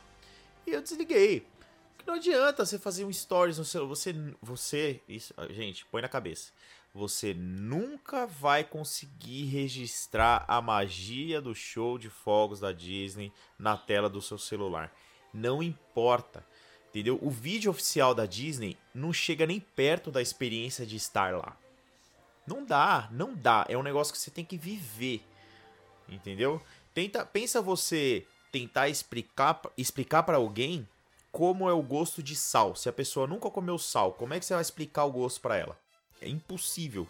E eu desliguei. Não adianta você fazer um stories no seu, você você, isso, gente, põe na cabeça. Você nunca vai conseguir registrar a magia do show de fogos da Disney na tela do seu celular Não importa. Entendeu? O vídeo oficial da Disney não chega nem perto da experiência de estar lá. Não dá, não dá. É um negócio que você tem que viver. Entendeu? Tenta, pensa você tentar explicar explicar para alguém como é o gosto de sal. Se a pessoa nunca comeu sal, como é que você vai explicar o gosto para ela? É impossível.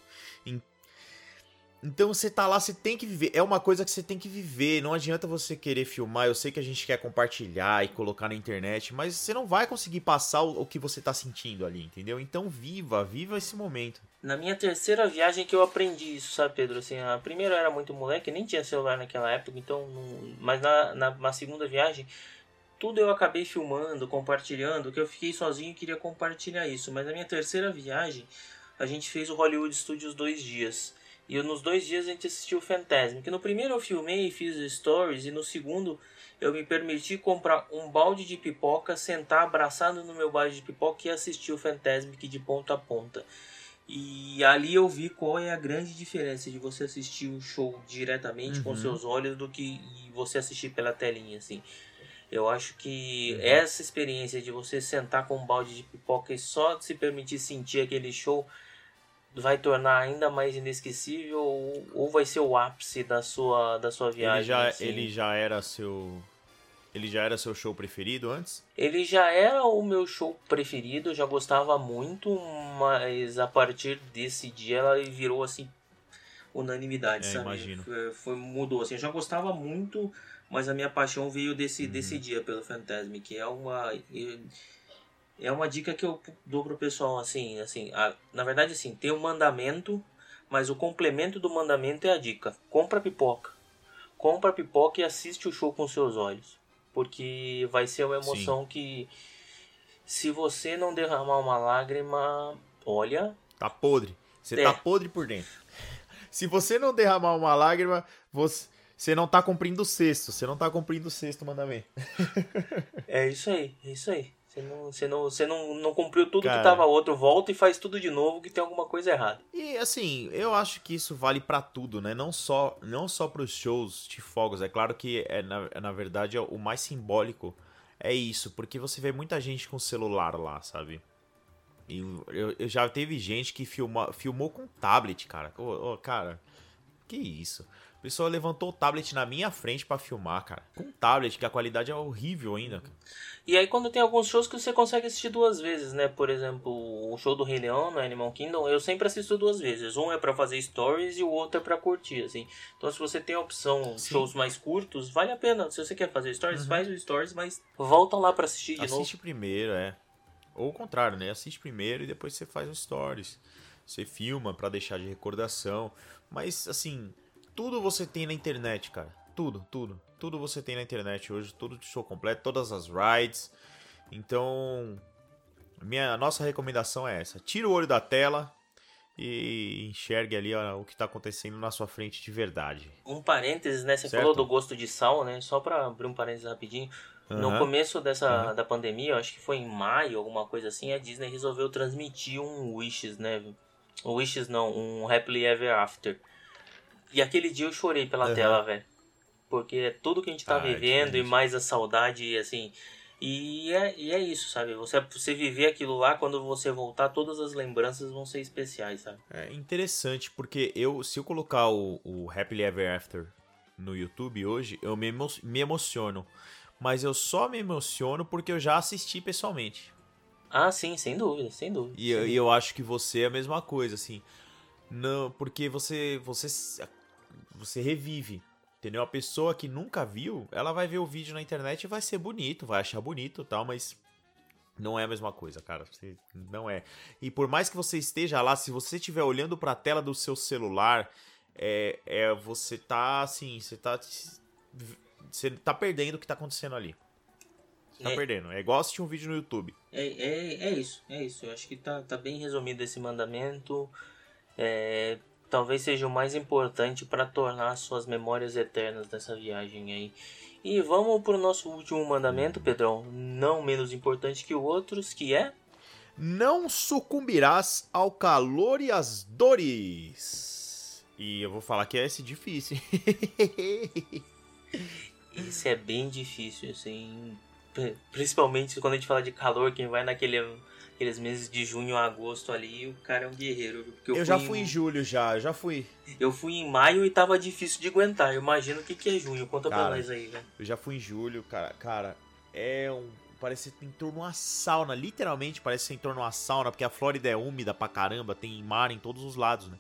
Então você tá lá, você tem que viver. É uma coisa que você tem que viver. Não adianta você querer filmar. Eu sei que a gente quer compartilhar e colocar na internet, mas você não vai conseguir passar o, que você tá sentindo ali, entendeu? Então viva, viva esse momento. Na minha terceira viagem que eu aprendi isso, sabe, Pedro? Assim, a primeira eu era muito moleque, nem tinha celular naquela época, então. Não... Mas na, na, na segunda viagem, tudo eu acabei filmando, compartilhando, que eu fiquei sozinho e queria compartilhar isso. Mas na minha terceira viagem, a gente fez o Hollywood Studios dois dias. E nos dois dias a gente assistiu o Fantasma. Que no primeiro eu filmei e fiz stories, e no segundo eu me permiti comprar um balde de pipoca, sentar abraçado no meu balde de pipoca e assistir o Fantasmic de ponta a ponta. E ali eu vi qual é a grande diferença de você assistir o show diretamente uhum. com seus olhos do que você assistir pela telinha, assim. Eu acho que uhum. essa experiência de você sentar com um balde de pipoca e só se permitir sentir aquele show vai tornar ainda mais inesquecível ou, ou vai ser o ápice da sua, da sua viagem? Ele já, assim? ele já era seu. Ele já era seu show preferido antes? Ele já era o meu show preferido, eu já gostava muito, mas a partir desse dia ela virou assim unanimidade, é, sabe? Imagino. Foi, foi, mudou assim, eu já gostava muito, mas a minha paixão veio desse, uhum. desse dia pelo Fantasma, que é uma é uma dica que eu dou pro pessoal assim, assim, a, na verdade assim, tem um mandamento, mas o complemento do mandamento é a dica. Compra pipoca. Compra pipoca e assiste o show com seus olhos, porque vai ser uma emoção Sim. que se você não derramar uma lágrima, olha, tá podre. Você é. tá podre por dentro. Se você não derramar uma lágrima, você você não tá cumprindo o sexto, você não tá cumprindo o sexto mandamento. é isso aí, é isso aí. Você não, você não, você não, não cumpriu tudo Cara, que tava outro, volta e faz tudo de novo que tem alguma coisa errada. E assim, eu acho que isso vale para tudo, né? Não só, não só para os shows de fogos. É claro que é na, na verdade é o mais simbólico é isso, porque você vê muita gente com celular lá, sabe? E eu, eu já teve gente que filma, filmou com tablet, cara. Oh, oh, cara, que isso? A pessoa levantou o tablet na minha frente para filmar, cara. Com um tablet, que a qualidade é horrível ainda. E aí quando tem alguns shows que você consegue assistir duas vezes, né? Por exemplo, o show do Rei Leão no Animal Kingdom, eu sempre assisto duas vezes. Um é para fazer stories e o outro é para curtir, assim. Então se você tem a opção Sim. shows mais curtos, vale a pena. Se você quer fazer stories, uhum. faz o stories, mas volta lá para assistir de Assiste novo. Assiste primeiro, é. Ou o contrário, né? Assiste primeiro e depois você faz os stories. Você filma para deixar de recordação. Mas assim, tudo você tem na internet, cara. Tudo, tudo. Tudo você tem na internet hoje, tudo de show completo, todas as rides. Então, minha nossa recomendação é essa: tira o olho da tela e enxergue ali ó, o que está acontecendo na sua frente de verdade. Um parênteses, né? Você certo? falou do gosto de sal, né? Só para abrir um parênteses rapidinho. Uhum. No começo dessa uhum. da pandemia, acho que foi em maio, alguma coisa assim, a Disney resolveu transmitir um Wishes, né? Wishes não, um Happily Ever After. E aquele dia eu chorei pela uhum. tela, velho. Porque é tudo que a gente tá ah, vivendo e mais a saudade, assim. E é, e é isso, sabe? Você, você viver aquilo lá, quando você voltar, todas as lembranças vão ser especiais, sabe? É interessante, porque eu, se eu colocar o, o Happily Ever After no YouTube hoje, eu me, emo me emociono. Mas eu só me emociono porque eu já assisti pessoalmente. Ah, sim, sem dúvida, sem dúvida. E, sem eu, eu acho que você é a mesma coisa, assim. Não, porque você, você você revive. Entendeu? A pessoa que nunca viu, ela vai ver o vídeo na internet e vai ser bonito, vai achar bonito tal, mas não é a mesma coisa, cara. Você, não é. E por mais que você esteja lá, se você estiver olhando para a tela do seu celular, é, é você tá assim, você tá você tá perdendo o que tá acontecendo ali. Você tá é, perdendo. É igual assistir um vídeo no YouTube. É, é, é isso, é isso. Eu acho que tá, tá bem resumido esse mandamento. É, talvez seja o mais importante para tornar suas memórias eternas dessa viagem aí. E vamos para o nosso último mandamento, Pedrão, não menos importante que o outros, que é não sucumbirás ao calor e às dores. E eu vou falar que é esse difícil. esse é bem difícil, assim. Principalmente quando a gente fala de calor, quem vai naquele aqueles meses de junho a agosto ali, o cara é um guerreiro. eu, eu já fui em... em julho já, eu já fui. Eu fui em maio e tava difícil de aguentar. Eu imagino o que, que é junho. Conta cara, pra nós aí, né? Eu já fui em julho, cara. Cara, é um. Parece que em torno de uma sauna, literalmente parece ser em torno de uma sauna, porque a Flórida é úmida pra caramba, tem mar em todos os lados, né?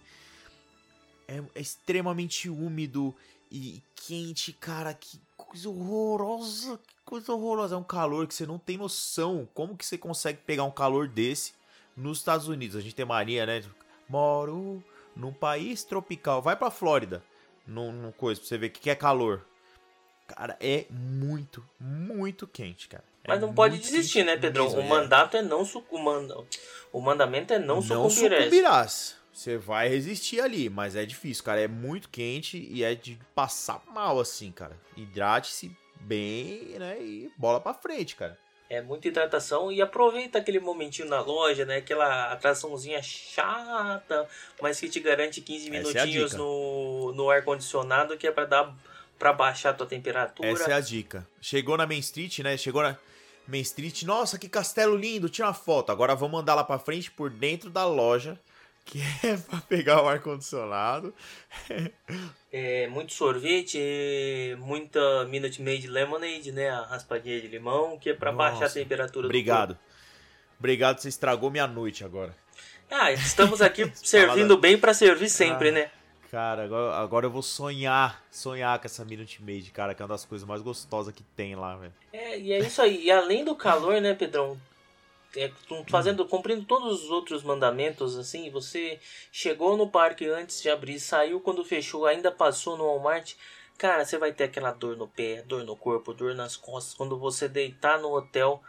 É, é extremamente úmido e quente, cara, que coisa horrorosa, que coisa horrorosa. É um calor que você não tem noção. Como que você consegue pegar um calor desse nos Estados Unidos? A gente tem mania, né? Moro num país tropical. Vai pra Flórida, num, num coisa, pra você ver o que, que é calor. Cara, é muito, muito quente, cara. É Mas não pode desistir, né, Pedrão? Mesmo, o é. mandato é, não sucumbir. O mandamento é não, não sucumbirás. sucumbirás. Você vai resistir ali, mas é difícil, cara. É muito quente e é de passar mal, assim, cara. Hidrate-se bem, né? E bola pra frente, cara. É muita hidratação e aproveita aquele momentinho na loja, né? Aquela atraçãozinha chata, mas que te garante 15 é minutinhos é no, no ar-condicionado, que é para dar para baixar a tua temperatura. Essa é a dica. Chegou na Main Street, né? Chegou na Main Street, nossa, que castelo lindo, tira uma foto. Agora vamos andar lá para frente por dentro da loja que é pra pegar o ar-condicionado. é, muito sorvete, muita Minute Maid Lemonade, né? A raspadinha de limão, que é pra Nossa, baixar a temperatura obrigado. do corpo. Obrigado, você estragou minha noite agora. Ah, estamos aqui servindo bem para servir sempre, ah, né? Cara, agora, agora eu vou sonhar, sonhar com essa Minute Maid, cara, que é uma das coisas mais gostosas que tem lá, velho. É, e é isso aí. E além do calor, né, Pedrão? É, fazendo, cumprindo todos os outros mandamentos, assim, você chegou no parque antes de abrir, saiu quando fechou, ainda passou no Walmart, cara, você vai ter aquela dor no pé, dor no corpo, dor nas costas. Quando você deitar no hotel,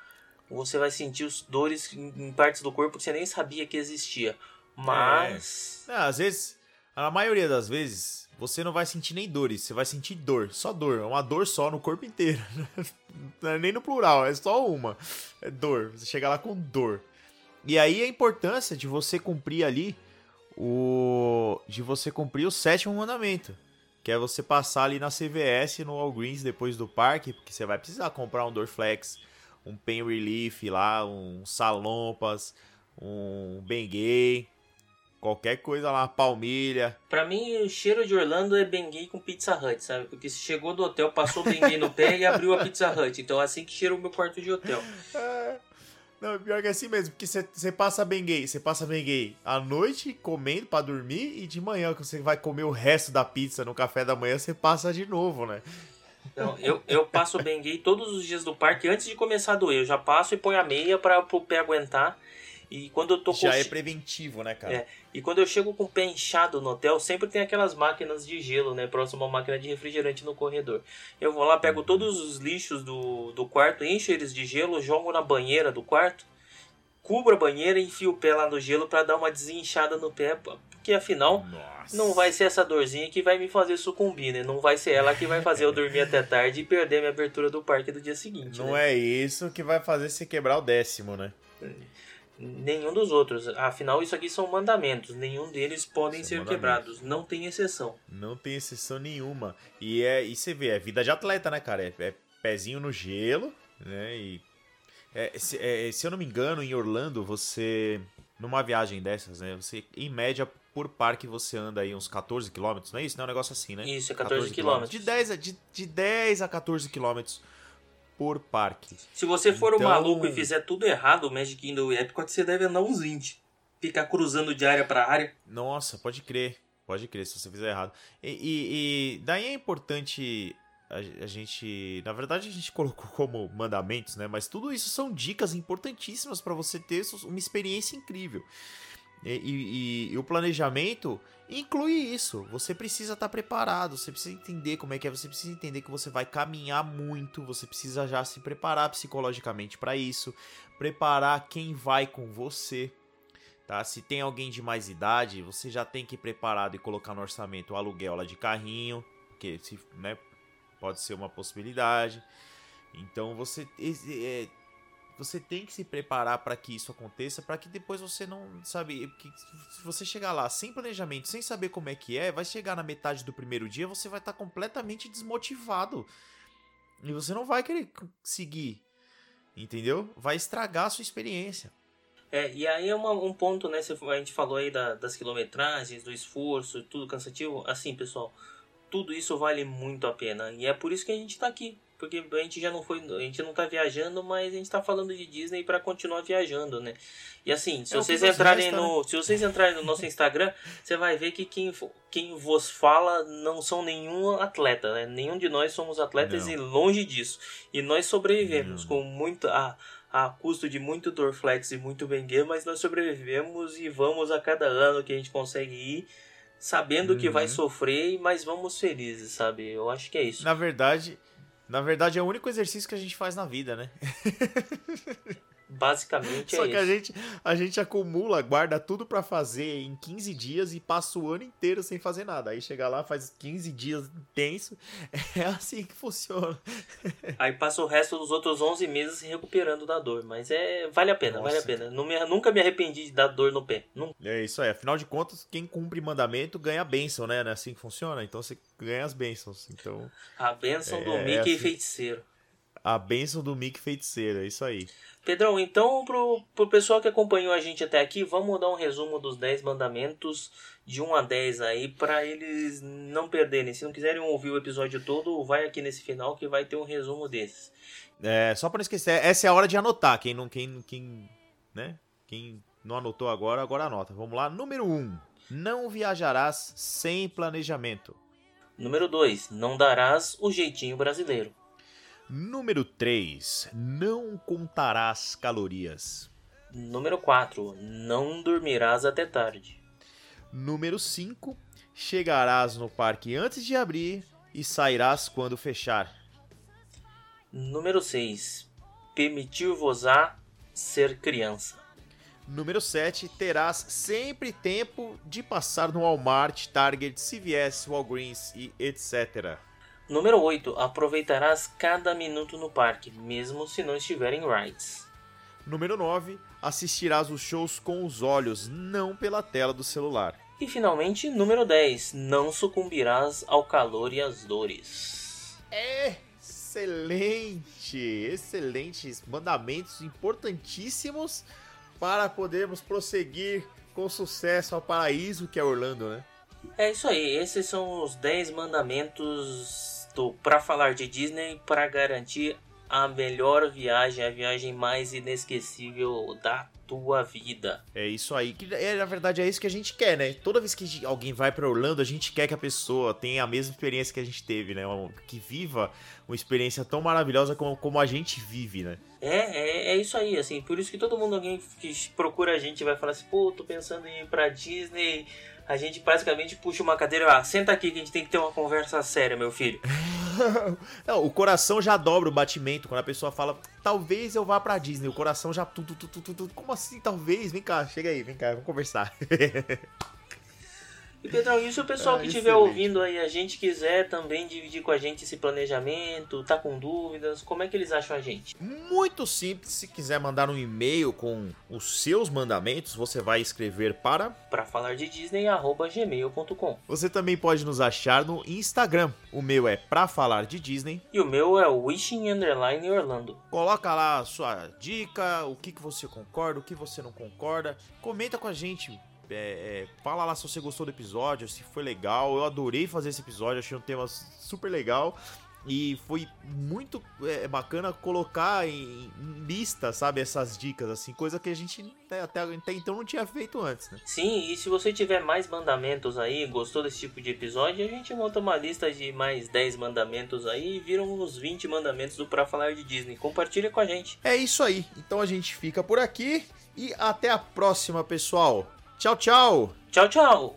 você vai sentir os dores em partes do corpo que você nem sabia que existia. Mas. É. às vezes, a maioria das vezes, você não vai sentir nem dores, você vai sentir dor, só dor, é uma dor só no corpo inteiro. É nem no plural, é só uma. É dor, você chega lá com dor. E aí a importância de você cumprir ali o de você cumprir o sétimo mandamento, que é você passar ali na CVS no Walgreens depois do parque, porque você vai precisar comprar um Dorflex, um Pain Relief lá, um Salompas, um Bengay, Qualquer coisa lá, palmilha. Pra mim, o cheiro de Orlando é Bengay com Pizza Hut, sabe? Porque se chegou do hotel, passou Bengay no pé e abriu a Pizza Hut. Então é assim que cheira o meu quarto de hotel. É. Não, pior que é assim mesmo, porque você passa Bengay, você passa Bengay à noite comendo para dormir e de manhã, quando você vai comer o resto da pizza no café da manhã, você passa de novo, né? Não, eu, eu passo Bengay todos os dias do parque antes de começar a doer. Eu já passo e ponho a meia para o pé aguentar. E quando eu tô Já é preventivo, né, cara? É. E quando eu chego com o pé inchado no hotel, sempre tem aquelas máquinas de gelo, né? Próximo a uma máquina de refrigerante no corredor. Eu vou lá, pego todos os lixos do, do quarto, encho eles de gelo, jogo na banheira do quarto, cubro a banheira e enfio o pé lá no gelo para dar uma desinchada no pé. Porque afinal, Nossa. não vai ser essa dorzinha que vai me fazer sucumbir, né? Não vai ser ela que vai fazer eu dormir até tarde e perder minha abertura do parque do dia seguinte. Não né? é isso que vai fazer você quebrar o décimo, né? É nenhum dos outros. Afinal, isso aqui são mandamentos, nenhum deles podem são ser quebrados, não tem exceção. Não tem exceção nenhuma. E é, e você vê, é vida de atleta, né, cara? É, é pezinho no gelo, né? E é, se, é, se eu não me engano, em Orlando, você numa viagem dessas, né? Você em média por parque você anda aí uns 14 km, não é isso? Não é um negócio assim, né? Isso, é 14, 14 km. De 10 a, de, de 10 a 14 quilômetros por parque. Se você for então... um maluco e fizer tudo errado, o Magic Kingdom e Epcot, você deve andar uns 20. Ficar cruzando de área para área. Nossa, pode crer. Pode crer se você fizer errado. E, e, e daí é importante a, a, gente. Na verdade, a gente colocou como mandamentos, né? Mas tudo isso são dicas importantíssimas para você ter uma experiência incrível. E, e, e, o planejamento inclui isso. Você precisa estar tá preparado, você precisa entender como é que é, você precisa entender que você vai caminhar muito, você precisa já se preparar psicologicamente para isso, preparar quem vai com você. Tá? Se tem alguém de mais idade, você já tem que ir preparado e colocar no orçamento o aluguel lá de carrinho, porque se, né, pode ser uma possibilidade. Então você é, você tem que se preparar para que isso aconteça, para que depois você não, sabe, que se você chegar lá sem planejamento, sem saber como é que é, vai chegar na metade do primeiro dia, você vai estar tá completamente desmotivado. E você não vai querer seguir, entendeu? Vai estragar a sua experiência. É, e aí é uma, um ponto, né? A gente falou aí da, das quilometragens, do esforço, tudo cansativo. Assim, pessoal, tudo isso vale muito a pena. E é por isso que a gente tá aqui. Porque a gente já não foi. A gente não tá viajando, mas a gente tá falando de Disney para continuar viajando, né? E assim, se é vocês entrarem no. Né? Se vocês entrarem no nosso Instagram, você vai ver que quem, quem vos fala não são nenhum atleta, né? Nenhum de nós somos atletas não. e longe disso. E nós sobrevivemos não. com muito. A, a custo de muito Dorflex e muito Bengue, mas nós sobrevivemos e vamos a cada ano que a gente consegue ir sabendo uhum. que vai uhum. sofrer, mas vamos felizes, sabe? Eu acho que é isso. Na verdade, na verdade é o único exercício que a gente faz na vida, né? Basicamente Só é que isso. a gente, a gente acumula, guarda tudo para fazer em 15 dias e passa o ano inteiro sem fazer nada. Aí chega lá, faz 15 dias intenso. É assim que funciona. Aí passa o resto dos outros 11 meses se recuperando da dor. Mas é vale a pena, Nossa. vale a pena. Não me, nunca me arrependi de dar dor no pé. Nunca. É isso aí. Afinal de contas, quem cumpre mandamento ganha bênção, né? Não é assim que funciona? Então você ganha as bênçãos. Então, a bênção é, do Mickey é assim. feiticeiro. A bênção do Mickey feiticeiro, é isso aí. Pedrão, então pro, pro pessoal que acompanhou a gente até aqui, vamos dar um resumo dos 10 mandamentos de 1 a 10 aí para eles não perderem. Se não quiserem ouvir o episódio todo, vai aqui nesse final que vai ter um resumo desses. É, só para não esquecer, essa é a hora de anotar. Quem não quem quem, né? Quem não anotou agora, agora anota. Vamos lá. Número 1. Não viajarás sem planejamento. Número 2. Não darás o jeitinho brasileiro. Número 3. Não contarás calorias. Número 4. Não dormirás até tarde. Número 5. Chegarás no parque antes de abrir e sairás quando fechar. Número 6. Permitir-vos-á ser criança. Número 7. Terás sempre tempo de passar no Walmart, Target, CVS, Walgreens e etc. Número 8. Aproveitarás cada minuto no parque, mesmo se não estiver em rides. Número 9. Assistirás os shows com os olhos, não pela tela do celular. E finalmente, número 10. Não sucumbirás ao calor e às dores. Excelente! Excelentes mandamentos importantíssimos para podermos prosseguir com sucesso ao paraíso que é Orlando, né? É isso aí, esses são os 10 mandamentos para falar de Disney para garantir a melhor viagem, a viagem mais inesquecível da tua vida. É isso aí, que é, na verdade é isso que a gente quer, né? Toda vez que alguém vai para Orlando, a gente quer que a pessoa tenha a mesma experiência que a gente teve, né? Que viva uma experiência tão maravilhosa como, como a gente vive, né? É, é, é isso aí, assim, por isso que todo mundo alguém que procura a gente vai falar assim, pô, tô pensando em ir pra Disney, a gente basicamente puxa uma cadeira, ah, senta aqui que a gente tem que ter uma conversa séria, meu filho. Não, o coração já dobra o batimento quando a pessoa fala, talvez eu vá pra Disney. O coração já. Tu, tu, tu, tu, tu, como assim, talvez? Vem cá, chega aí, vem cá, vamos conversar. E Pedrão, e se o pessoal ah, que estiver ouvindo aí a gente quiser também dividir com a gente esse planejamento, tá com dúvidas, como é que eles acham a gente? Muito simples, se quiser mandar um e-mail com os seus mandamentos, você vai escrever para para falar de Disney@gmail.com. Você também pode nos achar no Instagram. O meu é para falar de Disney e o meu é Wishing Underline Orlando. Coloca lá a sua dica, o que que você concorda, o que você não concorda, comenta com a gente é, é, fala lá se você gostou do episódio, se foi legal. Eu adorei fazer esse episódio, achei um tema super legal. E foi muito é, bacana colocar em, em, lista, sabe, essas dicas, assim, coisa que a gente até, até, até, então não tinha feito antes, né? Sim, e se você tiver mais mandamentos aí, gostou desse tipo de episódio, a gente monta uma lista de mais 10 mandamentos aí e viram uns 20 mandamentos do Pra Falar de Disney. Compartilha com a gente. É isso aí. Então a gente fica por aqui e até a próxima, pessoal. Tchau, tchau. Tchau, tchau.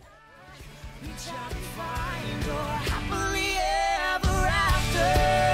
Find your happily ever after.